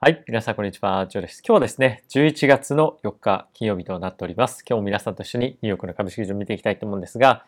はい。皆さん、こんにちは。ジョーです。今日はですね、11月の4日金曜日となっております。今日も皆さんと一緒にニューヨークの株式市場を見ていきたいと思うんですが、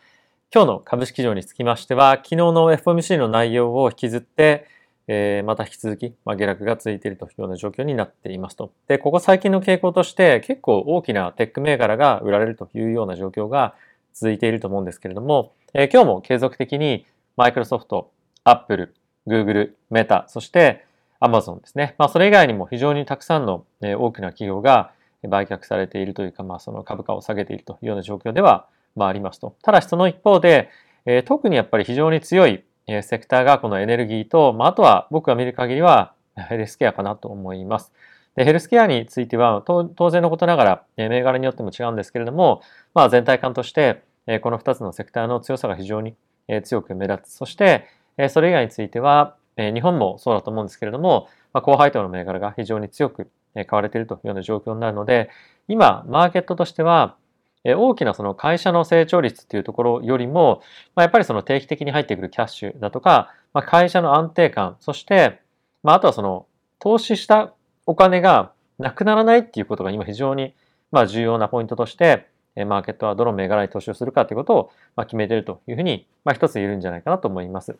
今日の株式市場につきましては、昨日の FOMC の内容を引きずって、えー、また引き続き、まあ、下落が続いているというような状況になっていますと。で、ここ最近の傾向として結構大きなテック銘柄が売られるというような状況が続いていると思うんですけれども、えー、今日も継続的にマイクロソフト、アップル、グーグル、メタ、そしてアマゾンですね。まあ、それ以外にも非常にたくさんの、大きな企業が売却されているというか、まあ、その株価を下げているというような状況では、まあ、ありますと。ただし、その一方で、え特にやっぱり非常に強い、セクターがこのエネルギーと、まあ、あとは僕が見る限りはヘルスケアかなと思います。でヘルスケアについては、当然のことながら、え銘柄によっても違うんですけれども、まあ、全体感として、えこの2つのセクターの強さが非常に、え強く目立つ。そして、えそれ以外については、え日本もそうだと思うんですけれども、まあ、高配当の銘柄が非常に強く買われているというような状況になるので、今、マーケットとしては、大きなその会社の成長率っていうところよりも、まあ、やっぱりその定期的に入ってくるキャッシュだとか、まあ、会社の安定感、そして、まあ、あとはその投資したお金がなくならないっていうことが今非常にまあ重要なポイントとして、マーケットはどの銘柄に投資をするかということをまあ決めているというふうに、まあ、一つ言えるんじゃないかなと思います。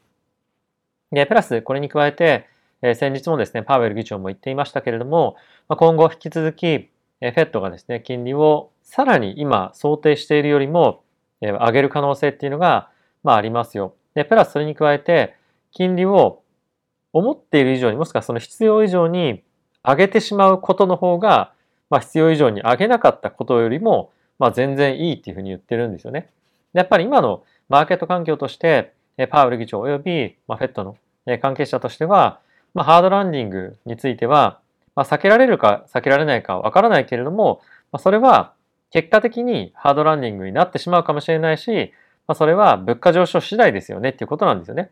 で、プラスこれに加えて、え先日もですね、パウエル議長も言っていましたけれども、ま今後引き続き、えフェットがですね、金利をさらに今想定しているよりも、え上げる可能性っていうのが、まあ、ありますよ。で、プラスそれに加えて、金利を思っている以上に、もしくはその必要以上に上げてしまうことの方が、まあ、必要以上に上げなかったことよりも、まあ、全然いいっていうふうに言ってるんですよね。でやっぱり今のマーケット環境として、パウエル議長及び、ま、フェットの関係者としては、まあ、ハードランディングについては、まあ、避けられるか避けられないかわからないけれども、まあ、それは結果的にハードランディングになってしまうかもしれないし、まあ、それは物価上昇次第ですよねっていうことなんですよね。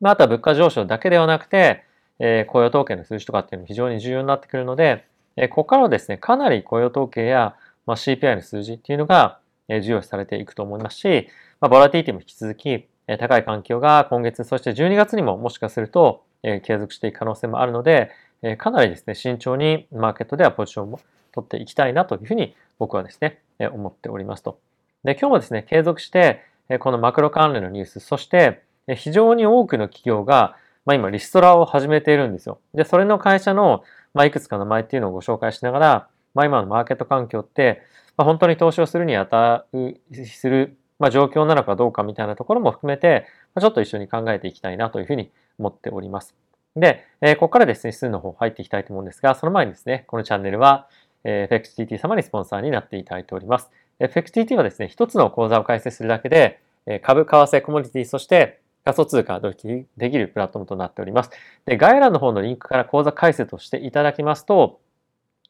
まあ、あとは物価上昇だけではなくて、えー、雇用統計の数字とかっていうのも非常に重要になってくるので、えー、ここからはですね、かなり雇用統計や、まあ、CPI の数字っていうのが、重要視されていくと思いますし、まあ、ボラティティも引き続き、高い環境が今月、そして12月にももしかすると、継続していく可能性もあるので、かなりですね、慎重にマーケットではポジションを取っていきたいなというふうに僕はですね、思っておりますと。で、今日もですね、継続して、このマクロ関連のニュース、そして、非常に多くの企業が、まあ、今リストラを始めているんですよ。で、それの会社の、まあ、いくつか名前っていうのをご紹介しながら、まあ、今のマーケット環境って、まあ、本当に投資をするにあたる、する、まあ、状況なのかどうかみたいなところも含めて、ちょっと一緒に考えていきたいなというふうに思っております。で、えー、ここからですね、指数の方入っていきたいと思うんですが、その前にですね、このチャンネルは、えー、FXTT 様にスポンサーになっていただいております。FXTT はですね、一つの口座を開設するだけで、株、為替、コモディティ、そして仮想通貨取引できるプラットフォームとなっております。で、概要欄の方のリンクから口座開設をしていただきますと、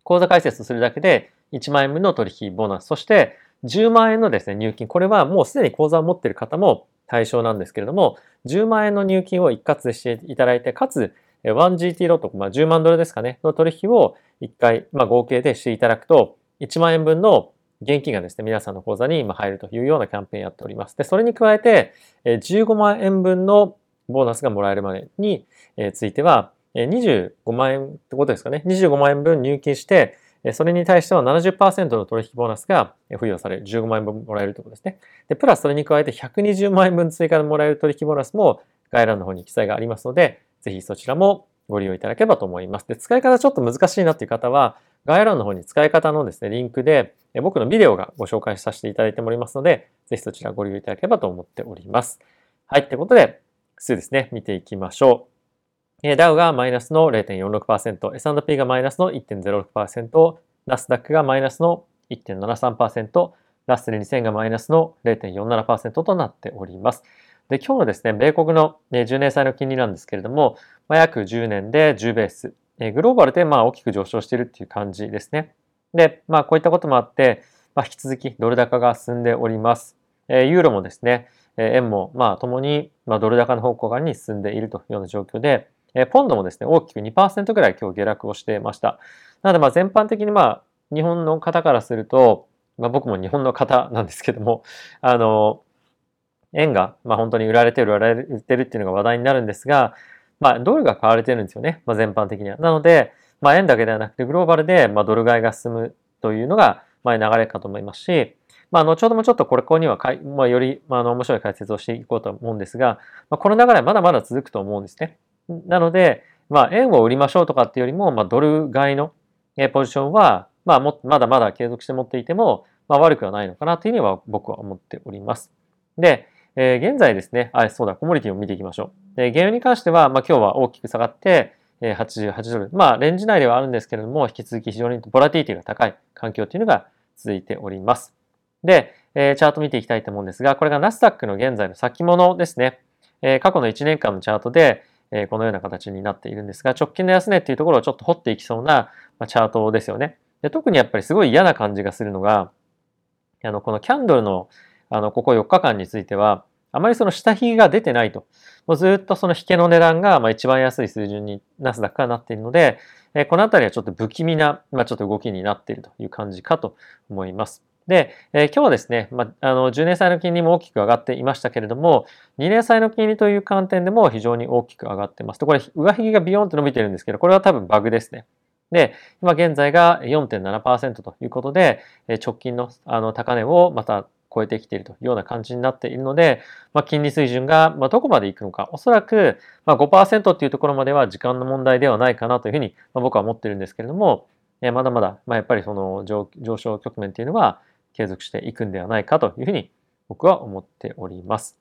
口座開設するだけで1万円分の取引ボーナス、そして10万円のですね、入金。これはもうすでに口座を持っている方も対象なんですけれども、10万円の入金を一括していただいて、かつ、1GT ロット、まあ、10万ドルですかね、の取引を1回、まあ、合計でしていただくと、1万円分の現金がですね、皆さんの口座に入るというようなキャンペーンやっております。で、それに加えて、15万円分のボーナスがもらえるまでについては、25万円ってことですかね。25万円分入金して、それに対しては70%の取引ボーナスが付与され。15万円分もらえるということですね。で、プラスそれに加えて120万円分追加でもらえる取引ボーナスも概要欄の方に記載がありますので、ぜひそちらもご利用いただければと思います。で、使い方ちょっと難しいなっていう方は、概要欄の方に使い方のですね、リンクで僕のビデオがご紹介させていただいておりますので、ぜひそちらご利用いただければと思っております。はい、ということで、数ですね、見ていきましょう。ダウがマイナスの0.46%、S&P がマイナスの1.06%、ナスダックがマイナスの1.73%、ラッセル2000がマイナスの0.47%となっております。で、今日のですね、米国の10年債の金利なんですけれども、ま、約10年で10ベース、グローバルでまあ大きく上昇しているっていう感じですね。で、まあこういったこともあって、まあ、引き続きドル高が進んでおります。ユーロもですね、円もまあともにドル高の方向側に進んでいるというような状況で、えポンドもですね、大きく2%ぐらい今日下落をしていました。なのでまあ全般的にまあ日本の方からすると、まあ、僕も日本の方なんですけども、あの、円が、まあ、本当に売られてる、売られてるっていうのが話題になるんですが、まあ、ドルが買われてるんですよね。まあ、全般的には。なので、まあ、円だけではなくてグローバルで、まあ、ドル買いが進むというのが、まあ、流れかと思いますし、まあ、後ほどもちょっとこれ、ここにはかい、まあ、より、まあ、の面白い解説をしていこうと思うんですが、まあ、この流れはまだまだ続くと思うんですね。なので、まあ、円を売りましょうとかっていうよりも、まあ、ドル買いのポジションは、まあ、もまだまだ継続して持っていても、まあ、悪くはないのかなというふうには僕は思っております。で、えー、現在ですね、あ、そうだ、コモディティを見ていきましょう。で、原油に関しては、まあ、今日は大きく下がって、え、88ドル。まあ、レンジ内ではあるんですけれども、引き続き非常にボラティティが高い環境というのが続いております。で、え、チャート見ていきたいと思うんですが、これがナスダックの現在の先物ですね。え、過去の1年間のチャートで、え、このような形になっているんですが、直近の安値っていうところをちょっと掘っていきそうな、ま、チャートですよね。で特にやっぱりすごい嫌な感じがするのが、あの、このキャンドルの、あの、ここ4日間については、あまりその下髭が出てないと。もうずっとその引けの値段がまあ一番安い水準にナスダックはなっているので、えこのあたりはちょっと不気味な、まあ、ちょっと動きになっているという感じかと思います。で、えー、今日はですね、まあ、あの10年債の金利も大きく上がっていましたけれども、2年債の金利という観点でも非常に大きく上がってます。でこれ、上髭がビヨンと伸びてるんですけど、これは多分バグですね。で、今現在が4.7%ということで、直近のあの高値をまた超えてきているというような感じになっているので、まあ、金利水準がどこまでいくのか、おそらくまあ5%っていうところまでは時間の問題ではないかなというふうに僕は思ってるんですけれども、まだまだまあやっぱりその上昇局面っていうのは継続していくんではないかというふうに僕は思っております。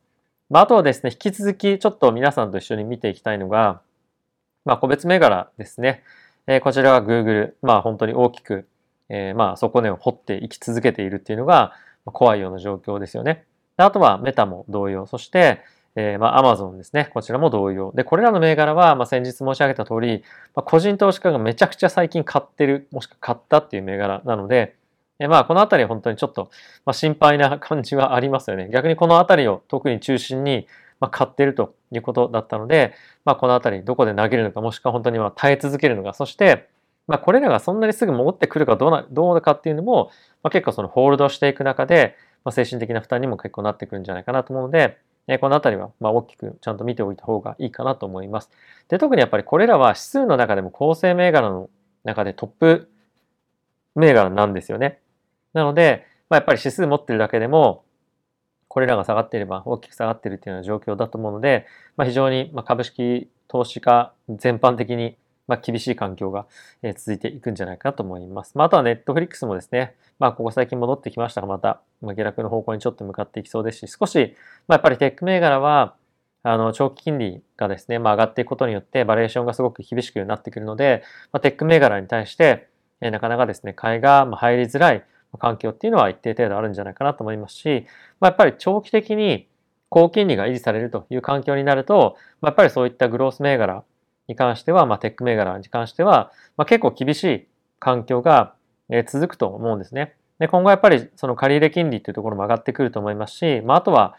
まあ、あとはですね、引き続きちょっと皆さんと一緒に見ていきたいのが、まあ、個別銘柄ですね。えー、こちらは Google、まあ本当に大きく、えー、まあ底根を掘っていき続けているっていうのが、怖いような状況ですよね。あとはメタも同様。そして、えー、まあ、アマゾンですね。こちらも同様。で、これらの銘柄は、まあ、先日申し上げた通り、まあ、個人投資家がめちゃくちゃ最近買ってる、もしくは買ったっていう銘柄なので、え、まあ、このあたりは本当にちょっと、まあ、心配な感じはありますよね。逆にこのあたりを特に中心に、まあ、買ってるということだったので、まあ、このあたりどこで投げるのか、もしくは本当にま耐え続けるのか、そして、まあ、これらがそんなにすぐ戻ってくるかどうな、どうかっていうのも、まあ、結構そのホールドしていく中で、まあ、精神的な負担にも結構なってくるんじゃないかなと思うので、えこのあたりはま大きくちゃんと見ておいた方がいいかなと思います。で、特にやっぱりこれらは指数の中でも構成銘柄の中でトップ銘柄なんですよね。なので、まあ、やっぱり指数持ってるだけでも、これらが下がっていれば大きく下がっているというような状況だと思うので、まあ、非常に株式投資家全般的にま、厳しい環境が続いていくんじゃないかと思います。まあ、あとはネットフリックスもですね、まあ、ここ最近戻ってきましたが、また、ま下落の方向にちょっと向かっていきそうですし、少し、まあ、やっぱりテック銘柄は、あの、長期金利がですね、まあ、上がっていくことによって、バリエーションがすごく厳しくなってくるので、まあ、テック銘柄に対して、なかなかですね、買いが入りづらい環境っていうのは一定程度あるんじゃないかなと思いますし、まあ、やっぱり長期的に高金利が維持されるという環境になると、まあ、やっぱりそういったグロース銘柄に関しては、まあ、テック銘柄に関しては、まあ、結構厳しい環境が続くと思うんですね。で今後やっぱりその借入金利っていうところも上がってくると思いますし、まあ、あとは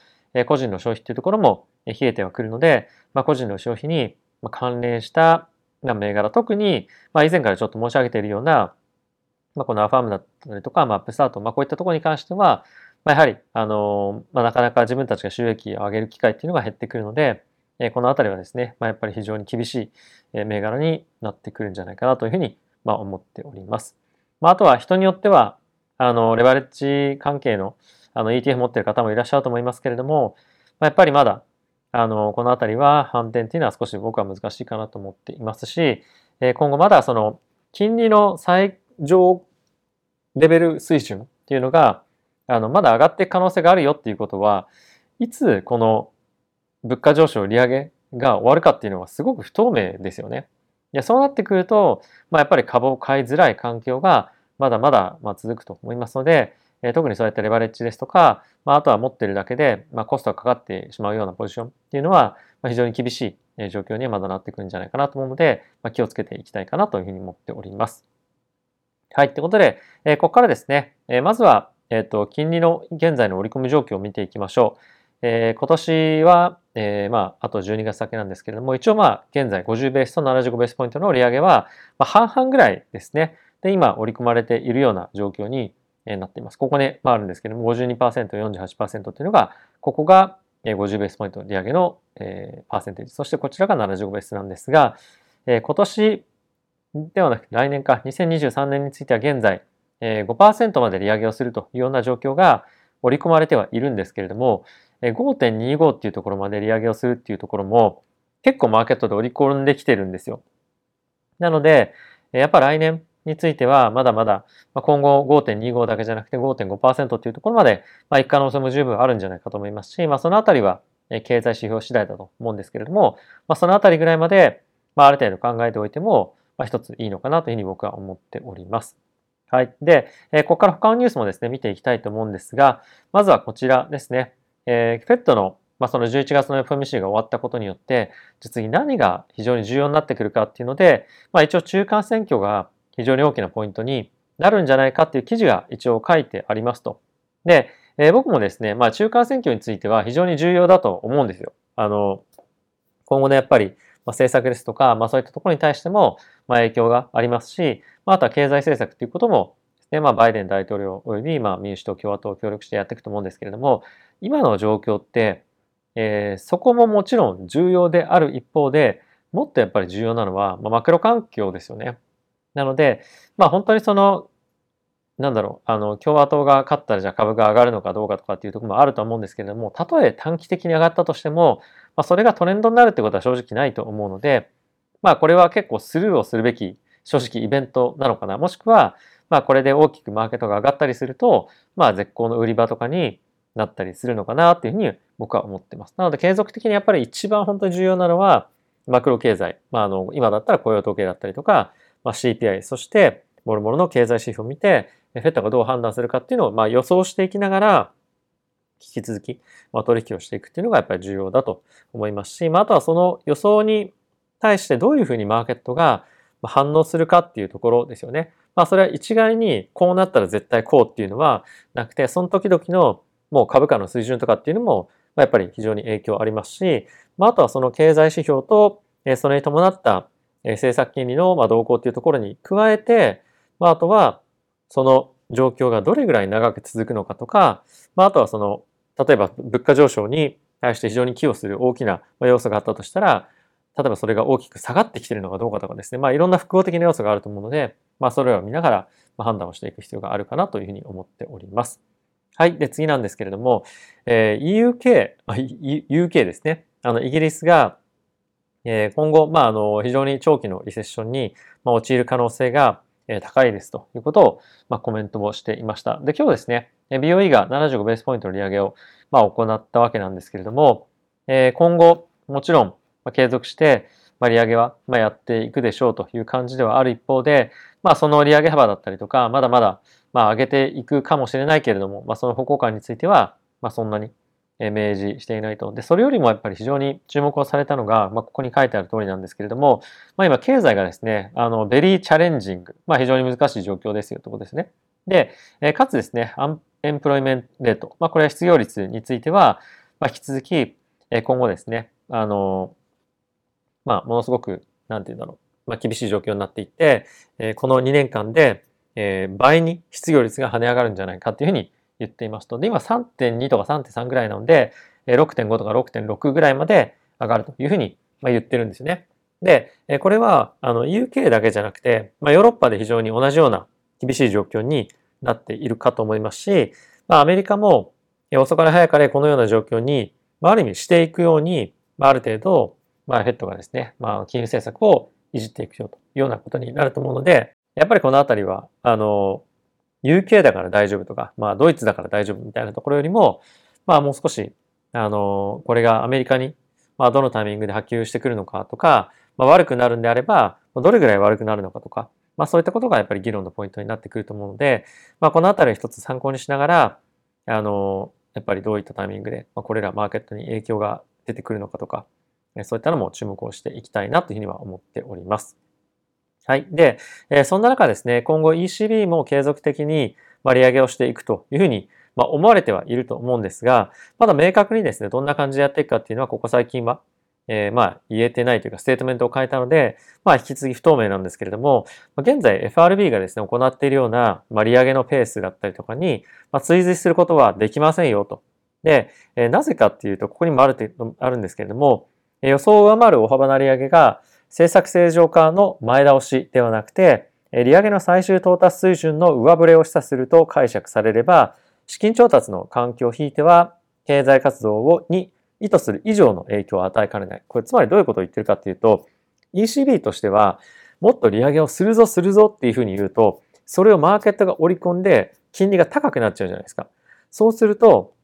個人の消費っていうところも冷えてはくるので、まあ、個人の消費に関連した銘柄、特に、まあ、以前からちょっと申し上げているような、まあ、このアファームだったりとか、まあ、アップスタート、まあ、こういったところに関しては、まあ、やはり、あの、まあ、なかなか自分たちが収益を上げる機会っていうのが減ってくるので、えこのあたりはですね、まあ、やっぱり非常に厳しい銘柄になってくるんじゃないかなというふうに、まあ、思っております。まあ、あとは人によっては、あの、レバレッジ関係のあの ETF 持ってる方もいらっしゃると思いますけれども、まあ、やっぱりまだ、あの、このあたりは反転っていうのは少し僕は難しいかなと思っていますし、え今後まだその金利の最上レベル水準っていうのが、あの、まだ上がっていく可能性があるよっていうことは、いつこの物価上昇、利上げが終わるかっていうのはすごく不透明ですよね。いやそうなってくると、まあ、やっぱり株を買いづらい環境がまだまだま続くと思いますので、え特にそうやってレバレッジですとか、まあ、あとは持ってるだけで、まあ、コストがかかってしまうようなポジションっていうのは、まあ、非常に厳しい状況にはまだなってくるんじゃないかなと思うので、まあ、気をつけていきたいかなというふうに思っております。はい。ということで、えここからですね、えまずは、えっ、と、金利の現在の織り込み状況を見ていきましょう。えー、今年は、えー、まあ、あと12月先なんですけれども、一応まあ、現在50ベースと75ベースポイントの利上げは、まあ、半々ぐらいですね。で、今、織り込まれているような状況になっています。ここね、まあ、あるんですけれども、52%、48%っていうのが、ここが50ベースポイント利上げの、えー、パーセンテージ。そしてこちらが75ベースなんですが、えー、今年、ではなく来年か、2023年については現在、5%まで利上げをするというような状況が織り込まれてはいるんですけれども、5.25っていうところまで利上げをするっていうところも結構マーケットで織り込んできてるんですよ。なので、やっぱ来年についてはまだまだ今後5.25だけじゃなくて5.5%っていうところまで、まあ、いく可能性も十分あるんじゃないかと思いますし、まあ、そのあたりは経済指標次第だと思うんですけれども、まあ、そのあたりぐらいまで、まあ、ある程度考えておいても、まあ、一ついいのかなというふうに僕は思っております。はい。で、えここから他のニュースもですね、見ていきたいと思うんですが、まずはこちらですね。えー、フェットの、まあ、その11月の FMC が終わったことによって、実に何が非常に重要になってくるかっていうので、まあ、一応中間選挙が非常に大きなポイントになるんじゃないかっていう記事が一応書いてありますと。で、えー、僕もですね、まあ、中間選挙については非常に重要だと思うんですよ。あの、今後ね、やっぱり、まあ、政策ですとか、まあ、そういったところに対しても、まあ、影響がありますし、まあ、あとは経済政策ということもで、まあ、バイデン大統領および、まあ、民主党、共和党を協力してやっていくと思うんですけれども、今の状況って、えー、そこももちろん重要である一方で、もっとやっぱり重要なのは、まあ、マクロ環境ですよね。なので、まあ本当にその、なんだろう、あの、共和党が勝ったらじゃあ株が上がるのかどうかとかっていうところもあると思うんですけれども、たとえ短期的に上がったとしても、まあそれがトレンドになるってことは正直ないと思うので、まあこれは結構スルーをするべき正直イベントなのかな。もしくは、まあこれで大きくマーケットが上がったりすると、まあ絶好の売り場とかになったりするのかなっていうふうに僕は思ってます。なので継続的にやっぱり一番本当に重要なのは、マクロ経済。まああの、今だったら雇用統計だったりとか、まあ、CPI、そして、もろもろの経済指標を見て、フェットがどう判断するかっていうのを、まあ、予想していきながら、引き続き、まあ、取引をしていくっていうのがやっぱり重要だと思いますし、まあ、あとはその予想に対してどういうふうにマーケットが反応するかっていうところですよね。まあそれは一概にこうなったら絶対こうっていうのはなくて、その時々のもう株価の水準とかっていうのもやっぱり非常に影響ありますし、まああとはその経済指標とそれに伴った政策金利の動向っていうところに加えて、まああとはその状況がどれぐらい長く続くのかとか、まああとはその例えば物価上昇に対して非常に寄与する大きな要素があったとしたら、例えばそれが大きく下がってきているのかどうかとかですね、まあいろんな複合的な要素があると思うので、まあそれを見ながら判断をしていく必要があるかなというふうに思っております。はい。で、次なんですけれども、えー、EUK、UK ですね。あの、イギリスが、えー、今後、まあ、あの、非常に長期のリセッションに、まあ、陥る可能性が、高いですということを、ま、コメントをしていました。で、今日ですね、BOE が75ベースポイントの利上げを、ま、行ったわけなんですけれども、え、今後、もちろん、ま、継続して、ま、利上げは、ま、やっていくでしょうという感じではある一方で、まあ、その利上げ幅だったりとか、まだまだ、ま、上げていくかもしれないけれども、まあ、その方向感については、ま、そんなに明示していないと。で、それよりもやっぱり非常に注目をされたのが、まあ、ここに書いてある通りなんですけれども、まあ、今、経済がですね、あの、ベリーチャレンジング、まあ、非常に難しい状況ですよということですね。で、かつですね、アンエンプロイメントレート、まあ、これは失業率については、まあ、引き続き、今後ですね、あの、まあ、ものすごく、なんて言うんだろう、まあ、厳しい状況になっていって、えこの2年間で、え倍に失業率が跳ね上がるんじゃないかっていうふうに言っていますと。で、今3.2とか3.3ぐらいなので、6.5とか6.6ぐらいまで上がるというふうに言ってるんですよね。で、これはあの UK だけじゃなくて、まあ、ヨーロッパで非常に同じような厳しい状況になっているかと思いますし、まあ、アメリカも遅かれ早かれこのような状況に、まあ、ある意味していくように、まあ、ある程度、まあ、フェットがですね、まあ、金融政策をいじっていくよというようなことになると思うので、やっぱりこのあたりは、あの、UK だから大丈夫とか、まあ、ドイツだから大丈夫みたいなところよりも、まあ、もう少し、あの、これがアメリカに、まあ、どのタイミングで波及してくるのかとか、まあ、悪くなるんであれば、どれぐらい悪くなるのかとか、まあ、そういったことがやっぱり議論のポイントになってくると思うので、まあ、このあたりを一つ参考にしながら、あの、やっぱりどういったタイミングで、まあ、これらマーケットに影響が出てくるのかとか、そういったのも注目をしていきたいなというふうには思っております。はい。で、えそんな中ですね、今後 ECB も継続的にま利上げをしていくというふうにま思われてはいると思うんですが、まだ明確にですね、どんな感じでやっていくかっていうのは、ここ最近は、えー、まあ言えてないというか、ステートメントを変えたので、まあ引き続き不透明なんですけれどもま、現在 FRB がですね、行っているような、まあ、利上げのペースだったりとかに、まあ、追随することはできませんよと。で、えー、なぜかっていうと、ここにもあるあるんですけれども、予想を上回る大幅な利上げが政策正常化の前倒しではなくて、利上げの最終到達水準の上振れを示唆すると解釈されれば、資金調達の環境を引いては、経済活動をに意図する以上の影響を与えかねない。これつまりどういうことを言ってるかっていうと、ECB としては、もっと利上げをするぞするぞっていうふうに言うと、それをマーケットが織り込んで、金利が高くなっちゃうじゃないですか。そうすると、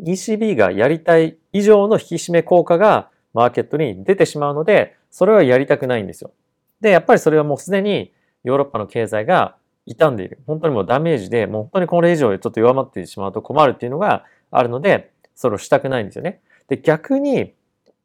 ECB がやりたい以上の引き締め効果がマーケットに出てしまうので、それはやりたくないんですよ。で、やっぱりそれはもうすでにヨーロッパの経済が傷んでいる。本当にもうダメージで、もう本当にこれ以上ちょっと弱まってしまうと困るっていうのがあるので、それをしたくないんですよね。で、逆に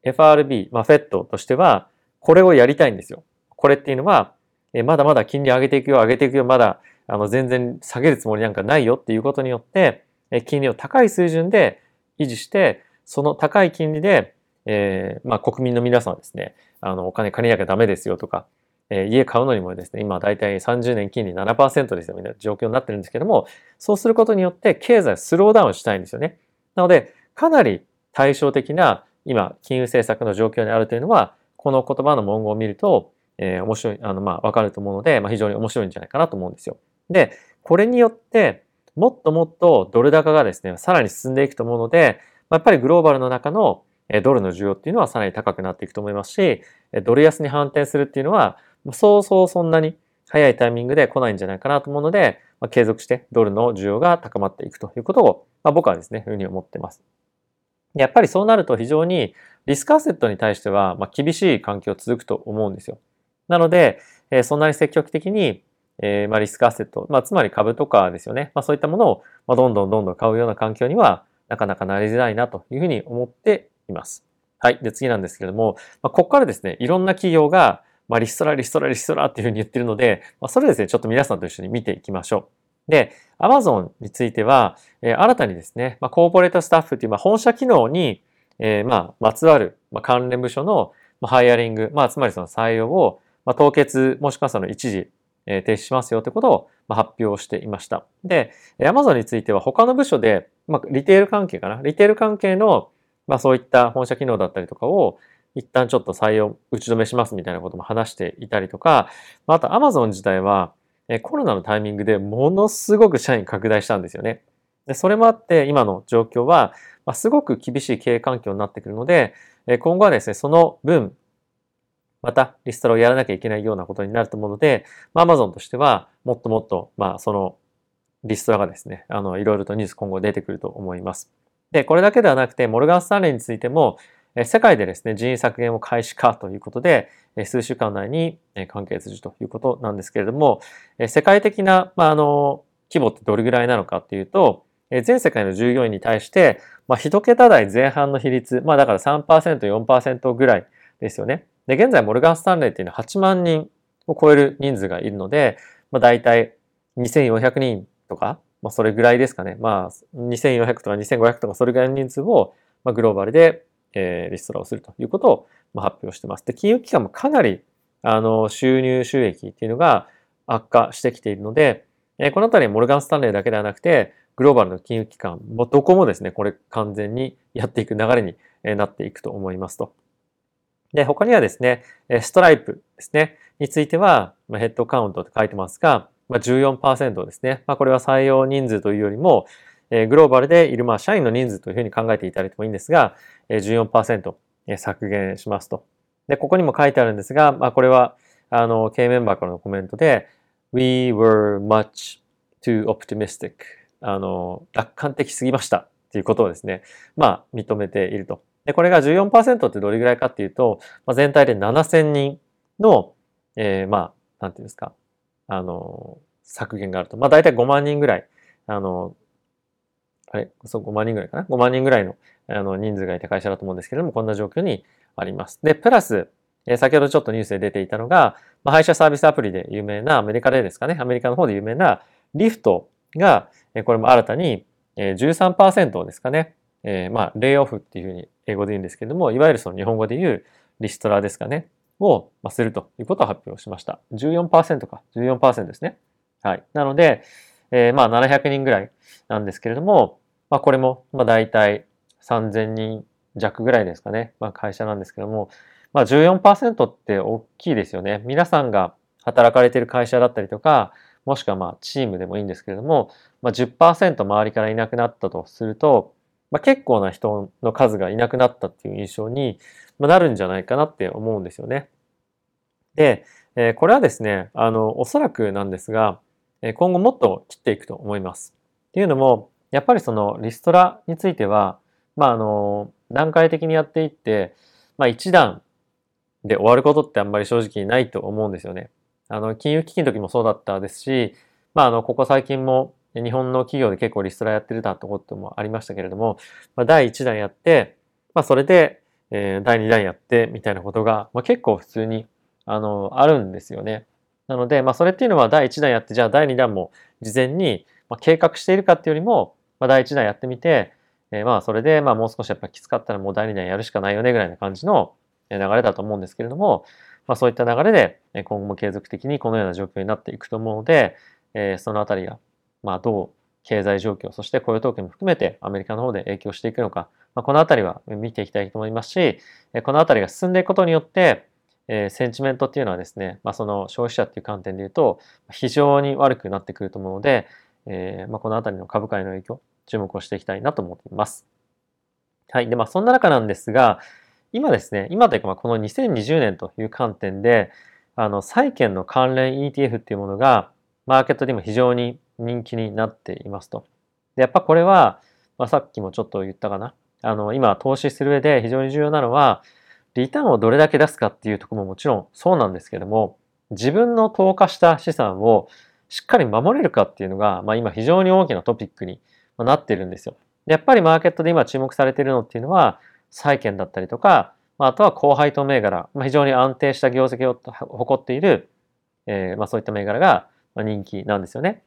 FRB、まあ FED としては、これをやりたいんですよ。これっていうのは、えまだまだ金利上げていくよ、上げていくよ、まだあの全然下げるつもりなんかないよっていうことによって、え金利を高い水準で維持して、その高い金利で、えー、まあ国民の皆さんはですね、あのお金借りなきゃダメですよとか、えー、家買うのにもですね、今だいたい30年金利7%ですよみたいな状況になってるんですけども、そうすることによって経済スローダウンしたいんですよね。なので、かなり対照的な今、金融政策の状況にあるというのは、この言葉の文言を見ると、えー、面白い、あの、まあ、わかると思うので、まあ、非常に面白いんじゃないかなと思うんですよ。で、これによって、もっともっとドル高がですね、さらに進んでいくと思うので、やっぱりグローバルの中のドルの需要っていうのはさらに高くなっていくと思いますし、ドル安に反転するっていうのは、そうそうそんなに早いタイミングで来ないんじゃないかなと思うので、まあ、継続してドルの需要が高まっていくということを、まあ、僕はですね、ふうに思ってます。やっぱりそうなると非常にリスクアセットに対しては、まあ、厳しい環境続くと思うんですよ。なので、えー、そんなに積極的に、えー、まあ、リスクアセット、まあ、つまり株とかですよね。まあ、そういったものを、まあ、どんどんどんどん買うような環境にはなかなかなりづらいなというふうに思っています。はい。で、次なんですけれども、まあ、ここからですね、いろんな企業が、まあ、リストラ、リストラ、リストラっていうふうに言ってるので、まあ、それですね、ちょっと皆さんと一緒に見ていきましょう。で、Amazon については、えー、新たにですね、まあ、コーポレートスタッフっていう、まあ、本社機能に、えー、まあ、まつわる、まあ、関連部署の、まあ、ハイアリング、まあ、つまりその採用を、まあ、凍結、もしくはその一時、えー、停止しますよということを、まあ、発表していました。で、Amazon については他の部署で、まあ、リテール関係かな？リテール関係の、まあ、そういった本社機能だったりとかを、一旦ちょっと採用、打ち止めしますみたいなことも話していたりとか、あと Amazon 自体は、コロナのタイミングでものすごく社員拡大したんですよね。でそれもあって今の状況は、すごく厳しい経営環境になってくるので、今後はですね、その分、またリストラをやらなきゃいけないようなことになると思うので、まあ、Amazon としてはもっともっと、まあ、そのリストラがですね、あの、いろいろとニュース今後出てくると思います。で、これだけではなくて、モルガン・スタンレーについても、世界でですね、人員削減を開始かということで、数週間内に関係筋ということなんですけれども、世界的な、まあ、あの、規模ってどれぐらいなのかっていうと、全世界の従業員に対して、まあ、一桁台前半の比率、まあだから3%、4%ぐらいですよね。で、現在モルガン・スタンレーっていうのは8万人を超える人数がいるので、まあ大体2400人とか、まあそれぐらいですかね。まあ2400とか2500とかそれぐらいの人数を、まあ、グローバルで、えー、リストラをするということを、まあ、発表してます。で、金融機関もかなりあの収入収益っていうのが悪化してきているので、えー、このあたりモルガン・スタンレーだけではなくて、グローバルの金融機関もどこもですね、これ完全にやっていく流れになっていくと思いますと。で、他にはですね、ストライプですね、については、ヘッドカウントって書いてますが、まあ14%ですね。まあ、これは採用人数というよりも、えグローバルでいるまあ社員の人数というふうに考えていただいてもいいんですが、え14%削減しますと。で、ここにも書いてあるんですが、まあ、これは、あの、K メンバーからのコメントで、We were much too optimistic あの、楽観的すぎましたっていうことをですね、まあ、認めていると。で、これが14%ってどれぐらいかっていうと、まあ、全体で7000人の、えー、まあ、なんていうんですか、あの、削減があると。まあ、大体5万人ぐらい、あの、あれ、そう、5万人ぐらいかな ?5 万人ぐらいのあの人数がいた会社だと思うんですけれども、こんな状況にあります。で、プラス、え先ほどちょっとニュースで出ていたのが、まあ、配車サービスアプリで有名な、アメリカでですかね、アメリカの方で有名なリフトが、えこれも新たにえ13%ですかね、え、まあ、レイオフっていうふうに英語で言うんですけれども、いわゆるその日本語で言うリストラですかね、をするということを発表しました。14%か、14%ですね。はい。なので、えー、まあ、700人ぐらいなんですけれども、まあ、これも、まあ、大体3000人弱ぐらいですかね、まあ、会社なんですけども、まあ14%って大きいですよね。皆さんが働かれている会社だったりとか、もしくはまあチームでもいいんですけれども、まあ10%周りからいなくなったとすると、まあ、結構な人の数がいなくなったっていう印象になるんじゃないかなって思うんですよね。で、えこれはですね、あの、おそらくなんですが、今後もっと切っていくと思います。っていうのも、やっぱりそのリストラについては、まあ、あの、段階的にやっていって、まあ、一段で終わることってあんまり正直ないと思うんですよね。あの、金融危機の時もそうだったですし、まあ、あの、ここ最近も日本の企業で結構リストラやってるなってこともありましたけれども、まあ、第1弾やって、まあ、それで、え、第2弾やってみたいなことが、まあ、結構普通に、あの、あるんですよね。なので、まあ、それっていうのは第1弾やって、じゃあ第2弾も事前に、ま、計画しているかっていうよりも、まあ、第1弾やってみて、えー、まあ、それで、まあ、もう少しやっぱきつかったらもう第2弾やるしかないよねぐらいな感じの流れだと思うんですけれども、まあ、そういった流れで今後も継続的にこのような状況になっていくと思うので、えー、そのあたりが、まあ、どう経済状況、そして雇用統計も含めてアメリカの方で影響していくのか、まあ、このあたりは見ていきたいと思いますし、このあたりが進んでいくことによって、えー、センチメントっていうのはですね、まあ、その消費者っていう観点で言うと、非常に悪くなってくると思うので、えー、まあ、このあたりの株価への影響、注目をしていきたいなと思っています。はい。で、まあ、そんな中なんですが、今ですね、今というか、まあ、この2020年という観点で、あの、債券の関連 ETF っていうものが、マーケットでも非常に人気になっていますと。で、やっぱこれは、まあ、さっきもちょっと言ったかな。あの、今投資する上で非常に重要なのは、リターンをどれだけ出すかっていうとこももちろんそうなんですけども、自分の投下した資産をしっかり守れるかっていうのが、まあ、今非常に大きなトピックになってるんですよ。やっぱりマーケットで今注目されているのっていうのは、債券だったりとか、まあとは高配当銘柄、まあ、非常に安定した業績を誇っている、えー、まあ、そういった銘柄が人気なんですよね。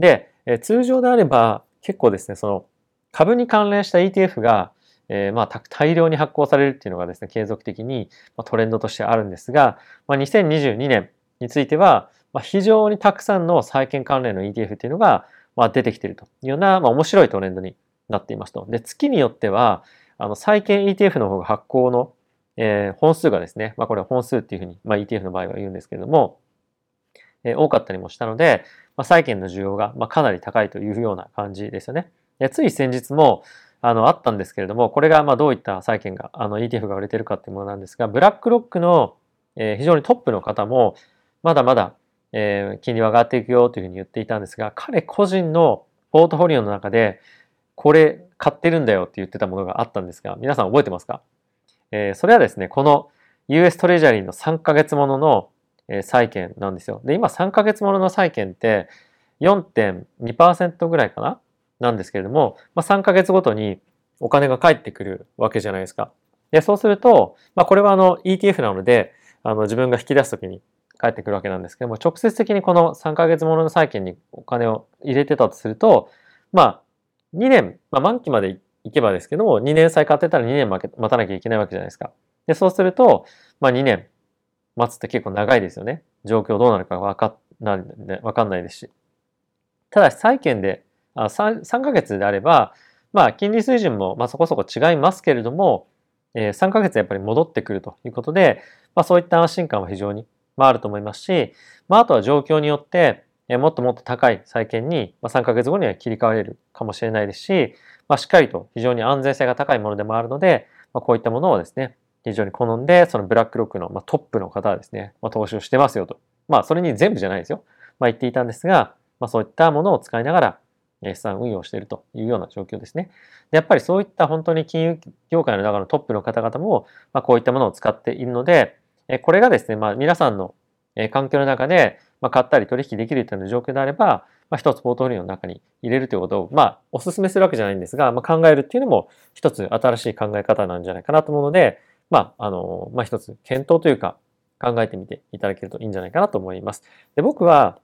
で、え、通常であれば結構ですね、その株に関連した ETF が、えー、まあ大量に発行されるっていうのがですね、継続的にトレンドとしてあるんですが、まあ、2022年については、まあ、非常にたくさんの債券関連の ETF っていうのが、まあ、出てきているというような、まあ、面白いトレンドになっていますと。で、月によっては、あの債券 ETF の方が発行のえー、本数がですね、まあこれは本数っていうふうに、まあ ETF の場合は言うんですけれども、えー、多かったりもしたので、まあ、債券の需要が、まあ、かなり高いというような感じですよね。つい先日も、あの、あったんですけれども、これが、まあ、どういった債券が、あの、ETF が売れてるかっていうものなんですが、ブラックロックの、えー、非常にトップの方も、まだまだ、えー、金利は上がっていくよというふうに言っていたんですが、彼個人のポートフォリオの中で、これ買ってるんだよって言ってたものがあったんですが、皆さん覚えてますか？えー、それはですね、この US トレジャリーの3ヶ月ものの、債券なんですよ。で、今3ヶ月ものの債券って4.2%ぐらいかな？なんですけれども、まあ、3ヶ月ごとにお金が返ってくるわけじゃないですか。で、そうすると、まあ、これはあの ETF なので、あの自分が引き出すときに返ってくるわけなんですけども、直接的にこの3ヶ月ものの債券にお金を入れてたとすると、まあ、2年、まあ、満期までいけばですけども、2年債買ってたら2年待たなきゃいけないわけじゃないですか。で、そうすると、まあ2年待つって結構長いですよね。状況どうなるかわかわかんないですし。ただし債券であ 3, 3ヶ月であれば、まあ金利水準もまあそこそこ違いますけれども、えー、3ヶ月やっぱり戻ってくるということで、まあそういった安心感は非常に、まあ、あると思いますし、まああとは状況によって、えー、もっともっと高い債券に、まあ、3ヶ月後には切り替われるかもしれないですし、まあ、しっかりと非常に安全性が高いものでもあるので、まあ、こういったものをですね、非常に好んで、そのブラックロックの、まあ、トップの方はですね、まあ、投資をしてますよと。まあ、それに全部じゃないですよ。まあ、言っていたんですが、まあ、そういったものを使いながら、資産運用しているというような状況ですね。でやっぱりそういった本当に金融業界の中のトップの方々も、まあ、こういったものを使っているので、これがですね、まあ、皆さんの環境の中で、まあ、買ったり取引できるというような状況であれば、まあ、一つポートフォリオの中に入れるということを、まあ、お勧めするわけじゃないんですが、まあ、考えるっていうのも一つ新しい考え方なんじゃないかなと思うので、まあ、あの、まあ、一つ検討というか考えてみていただけるといいんじゃないかなと思います。で、僕は、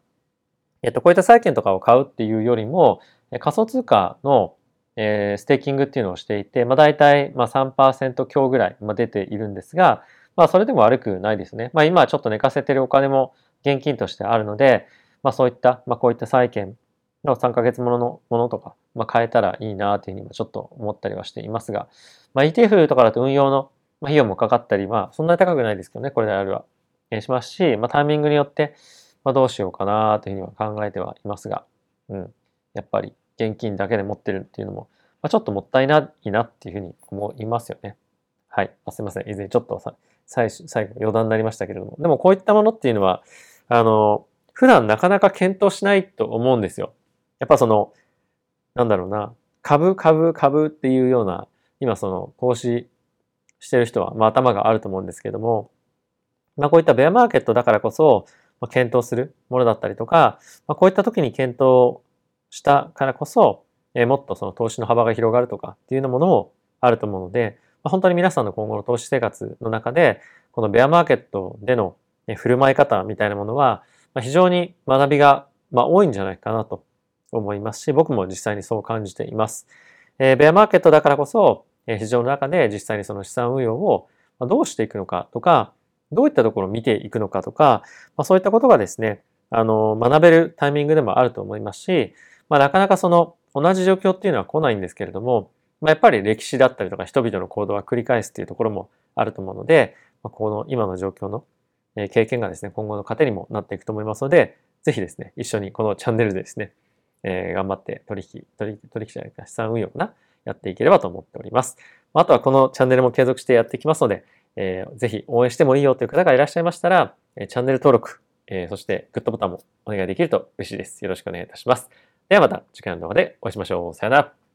えっと、こういった債券とかを買うっていうよりも、仮想通貨の、えー、ステーキングっていうのをしていて、まあ、大体、まあ、3%強ぐらい、まあ、出ているんですが、まあ、それでも悪くないですね。まあ、今ちょっと寝かせてるお金も現金としてあるので、まあそういった、まあこういった債券の3ヶ月もののものとか、まあ変えたらいいなというふうにもちょっと思ったりはしていますが、まあ ETF とかだと運用のまあ、費用もかかったり、まあ、そんなに高くないですけどね、これであるは、えー、しますし、まあ、タイミングによって、まあ、どうしようかなというふうには考えてはいますが、うん。やっぱり現金だけで持ってるっていうのも、まあ、ちょっともったいないなっていうふうに思いますよね。はい。あすいません。以前ちょっとさ最最後余談になりましたけれども。でもこういったものっていうのは、あの、普段なかなか検討しないと思うんですよ。やっぱその、なんだろうな、株、株、株っていうような、今その投資してる人は、まあ頭があると思うんですけども、まあこういったベアマーケットだからこそ、まあ、検討するものだったりとか、まあ、こういった時に検討したからこそ、えー、もっとその投資の幅が広がるとかっていうようなものもあると思うので、まあ、本当に皆さんの今後の投資生活の中で、このベアマーケットでの振る舞い方みたいなものは、まあ、非常に学びが、まあ、多いんじゃないかなと思いますし、僕も実際にそう感じています。えー、ベアマーケットだからこそ、市場の中で実際にその資産運用をどうしていくのかとか、どういったところを見ていくのかとか、まあ、そういったことがですね、あの、学べるタイミングでもあると思いますし、まあ、なかなかその同じ状況っていうのは来ないんですけれども、まあ、やっぱり歴史だったりとか人々の行動は繰り返すっていうところもあると思うので、まあ、この今の状況の経験がですね、今後の糧にもなっていくと思いますので、ぜひですね、一緒にこのチャンネルでですね、えー、頑張って取引、取引、取引じゃないか、資産運用かな、やっていければと思っております。あとはこのチャンネルも継続してやっていきますので、えー、ぜひ応援してもいいよという方がいらっしゃいましたら、えチャンネル登録、え、そしてグッドボタンもお願いできると嬉しいです。よろしくお願いいたします。ではまた次回の動画でお会いしましょう。さよなら。